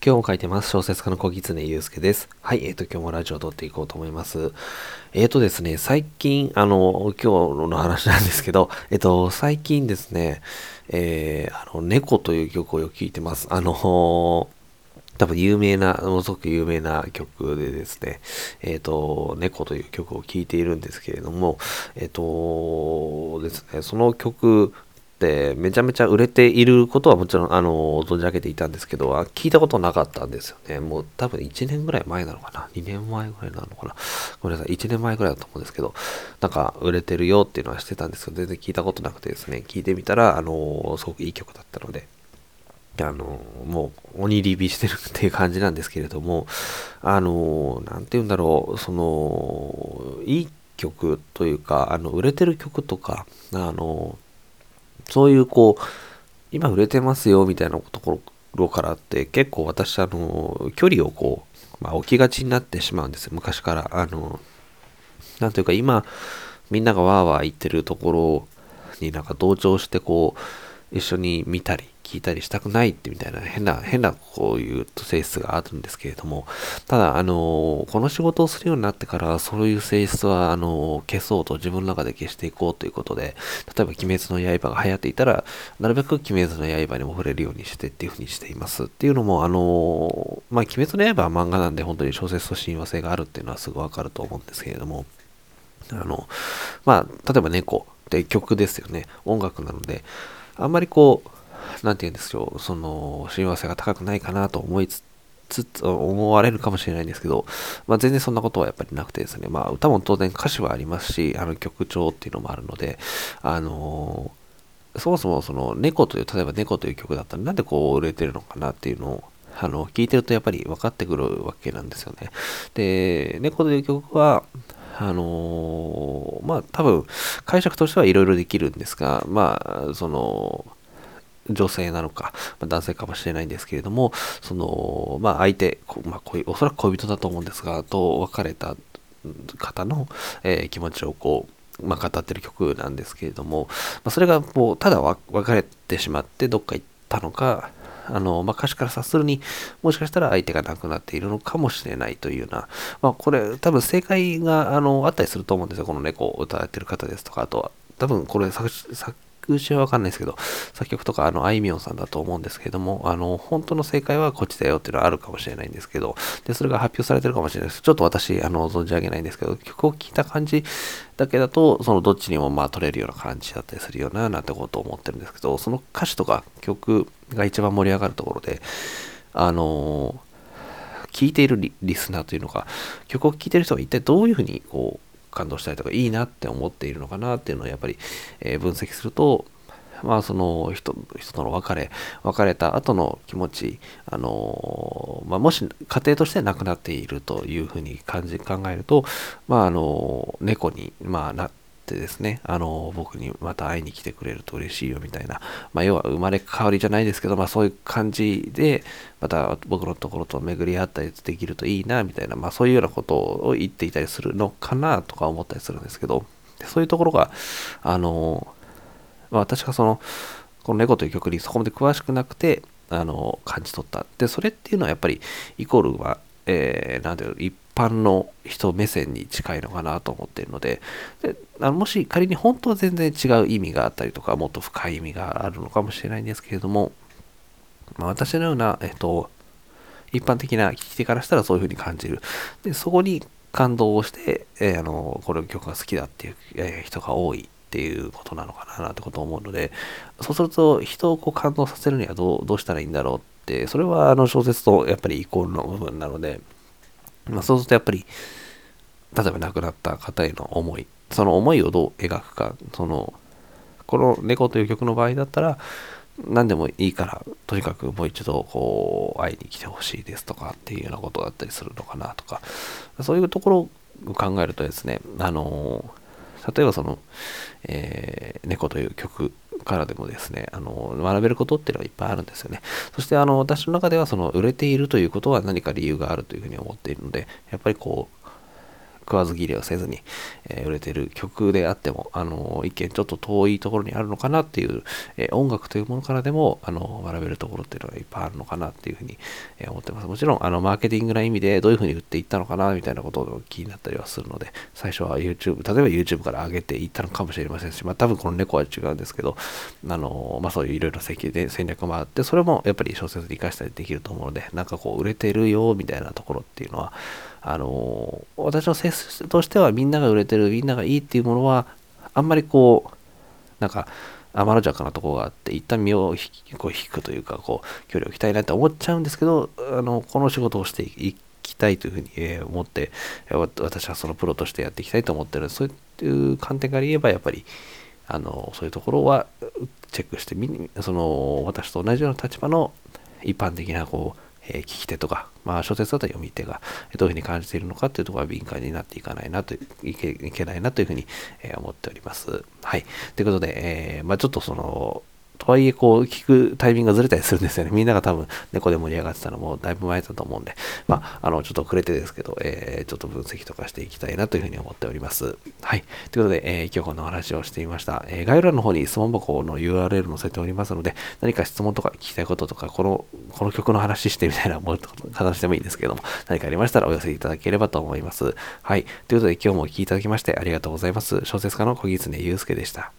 今日も書いてます。小説家の小狐祐介です。はい、えっ、ー、と、今日もラジオを撮っていこうと思います。えっ、ー、とですね、最近、あの、今日の話なんですけど、えっ、ー、と、最近ですね、えー、あの、猫という曲をよく聴いてます。あの、多分有名な、ものすごく有名な曲でですね、えっ、と、猫という曲を聴いているんですけれども、えっ、とですね、その曲ってめちゃめちゃ売れていることはもちろんあの存じ上げていたんですけど聞いたことなかったんですよね。もう多分1年ぐらい前なのかな？2年前ぐらいなのかな？ごめんなさい。1年前ぐらいだと思うんですけどなんか売れてるよっていうのはしてたんですけど全然聞いたことなくてですね聞いてみたらあのすごくいい曲だったのであの、もう鬼リビしてるっていう感じなんですけれども、あの、なんて言うんだろう、その、いい曲というか、あの、売れてる曲とか、あの、そういうこう、今売れてますよみたいなところからって結構私あの、距離をこう、まあ、置きがちになってしまうんですよ。昔から。あの、なんというか今、みんながわーわー言ってるところになんか同調してこう、一緒に見たり、聞いたりしたくないってみたいな変な、変なこういう性質があるんですけれども、ただ、あの、この仕事をするようになってから、そういう性質は、あの、消そうと自分の中で消していこうということで、例えば、鬼滅の刃が流行っていたら、なるべく鬼滅の刃にも触れるようにしてっていうふうにしています。っていうのも、あの、まあ、鬼滅の刃は漫画なんで、本当に小説と親和性があるっていうのはすぐわかると思うんですけれども、あの、まあ、例えば猫って曲ですよね。音楽なので、あんまりこう、なんて言うんですよ、その、親和性が高くないかなと思いつつ、思われるかもしれないんですけど、まあ、全然そんなことはやっぱりなくてですね、まあ、歌も当然歌詞はありますし、あの曲調っていうのもあるので、あのー、そもそもその猫という、例えば猫という曲だったらなんでこう売れてるのかなっていうのを、あの、聞いてるとやっぱり分かってくるわけなんですよね。で、猫という曲は、あのー、まあ多分解釈としてはいろいろできるんですが、まあその女性なのか、まあ、男性かもしれないんですけれども、その、まあ、相手、まあ、おそらく恋人だと思うんですが、と別れた方の、えー、気持ちをこう、まあ、語ってる曲なんですけれども、まあ、それがもう、ただ別れてしまってどっか行ったのか、あの、まあ、歌詞から察するに、もしかしたら相手が亡くなっているのかもしれないというような、まあ、これ、多分正解が、あの、あったりすると思うんですよ。この猫を歌ってる方ですとか、あとは、多分これ作、作詞はわかんないですけど、作曲とかあの、あいみょんさんだと思うんですけども、あの、本当の正解はこっちだよっていうのはあるかもしれないんですけど、で、それが発表されてるかもしれないです。ちょっと私、あの、存じ上げないんですけど、曲を聴いた感じだけだと、そのどっちにもまあ取れるような感じだったりするよな、なんてことを思ってるんですけど、その歌詞とか曲が一番盛り上がるところで、あの聴いているリスナーというのが、曲を聴いている人が一体どういうふうにこう、感動したりとかいいなって思っているのかなっていうのをやっぱり、えー、分析すると、まあその人人との別れ、別れた後の気持ち、あのまあ、もし家庭として亡くなっているというふうに感じ考えると、まああの猫に、まあ、なってですね、あの僕にまた会いに来てくれると嬉しいよみたいな、まあ、要は生まれ変わりじゃないですけど、まあ、そういう感じで、また僕のところと巡り合ったりできるといいなみたいな、まあ、そういうようなことを言っていたりするのかなとか思ったりするんですけど、そういうところが、あのまあ、私がその、この猫という曲にそこまで詳しくなくて、あの、感じ取った。で、それっていうのはやっぱり、イコールは、えー、なんていうの、一般の人目線に近いのかなと思っているので、であのもし仮に本当は全然違う意味があったりとか、もっと深い意味があるのかもしれないんですけれども、まあ、私のような、えっと、一般的な聞き手からしたらそういうふうに感じる。で、そこに感動をして、えー、あの、これ曲が好きだっていう、えー、人が多いっていうことなのかななんてことを思うので、そうすると人をこう感動させるにはどうどうしたらいいんだろうって、それはあの小説とやっぱりイコールの部分なので、まあ、そうするとやっぱり、例えば亡くなった方への思い、その思いをどう描くか、その、この猫という曲の場合だったら、何でもいいから、とにかくもう一度こう会いに来てほしいですとかっていうようなことだったりするのかなとか、そういうところを考えるとですね、あの例えばその、えー、猫という曲からでもですね、あの、学べることっていうのはいっぱいあるんですよね。そしてあの、私の中ではその、売れているということは何か理由があるというふうに思っているので、やっぱりこう、食わず切れをせずに、えー、売れてる曲であっても、あの、一見ちょっと遠いところにあるのかなっていう、えー、音楽というものからでも、あの、学べるところっていうのがいっぱいあるのかなっていうふうに、えー、思ってます。もちろん、あの、マーケティングな意味でどういうふうに売っていったのかなみたいなことが気になったりはするので、最初は YouTube、例えば YouTube から上げていったのかもしれませんし、まあ多分この猫は違うんですけど、あの、まあそういういろいろ戦略もあって、それもやっぱり小説で活かしたりできると思うので、なんかこう、売れてるよみたいなところっていうのは、あの私の性質としてはみんなが売れてるみんながいいっていうものはあんまりこうなんか天の弱なとこがあって一旦身をこう引くというかこう距離を置きたいなって思っちゃうんですけどあのこの仕事をしていきたいというふうに、え思って私はそのプロとしてやっていきたいと思ってるそういう観点から言えばやっぱりあのそういうところはチェックしてみその私と同じような立場の一般的なこうえー、聞き手とか、まあ、小説だったら読み手がどういうふうに感じているのかっていうところは敏感になっていかないなといけないなというふうに、え、思っております。はい。ということで、えー、まあ、ちょっとその、とはいえ、こう、聞くタイミングがずれたりするんですよね。みんなが多分、猫で盛り上がってたのもだいぶ前だと思うんで、まあ、あの、ちょっと遅れてですけど、えー、ちょっと分析とかしていきたいなというふうに思っております。はい。ということで、えー、今日この話をしてみました。えー、概要欄の方に質問箱の URL 載せておりますので、何か質問とか聞きたいこととか、この、この曲の話してみたいなもう話でもいいんですけども、何かありましたらお寄せいただければと思います。はい。ということで、今日もお聴きいただきましてありがとうございます。小説家の小木常祐介でした。